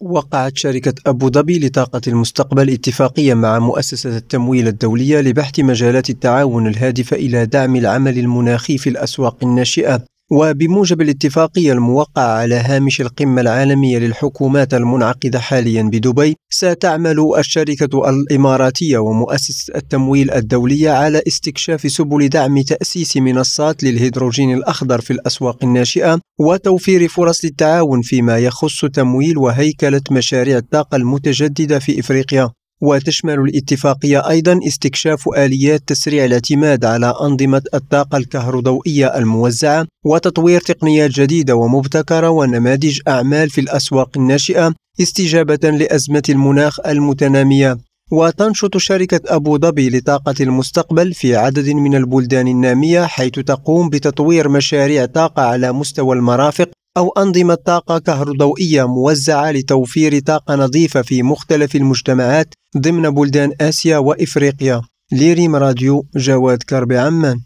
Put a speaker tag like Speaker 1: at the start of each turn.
Speaker 1: وقعت شركة أبو ظبي لطاقة المستقبل اتفاقية مع مؤسسة التمويل الدولية لبحث مجالات التعاون الهادفة إلى دعم العمل المناخي في الأسواق الناشئة. وبموجب الاتفاقية الموقعة على هامش القمة العالمية للحكومات المنعقدة حاليا بدبي ستعمل الشركة الإماراتية ومؤسسة التمويل الدولية على استكشاف سبل دعم تأسيس منصات للهيدروجين الأخضر في الأسواق الناشئة وتوفير فرص للتعاون فيما يخص تمويل وهيكلة مشاريع الطاقة المتجددة في إفريقيا. وتشمل الاتفاقية أيضا استكشاف آليات تسريع الاعتماد على أنظمة الطاقة الكهروضوئية الموزعة وتطوير تقنيات جديدة ومبتكرة ونماذج أعمال في الأسواق الناشئة استجابة لأزمة المناخ المتنامية. وتنشط شركة أبو ظبي لطاقة المستقبل في عدد من البلدان النامية حيث تقوم بتطوير مشاريع طاقة على مستوى المرافق أو أنظمة طاقة كهروضوئية موزعة لتوفير طاقة نظيفة في مختلف المجتمعات ضمن بلدان آسيا وإفريقيا. ليريم راديو جواد كربي عمان.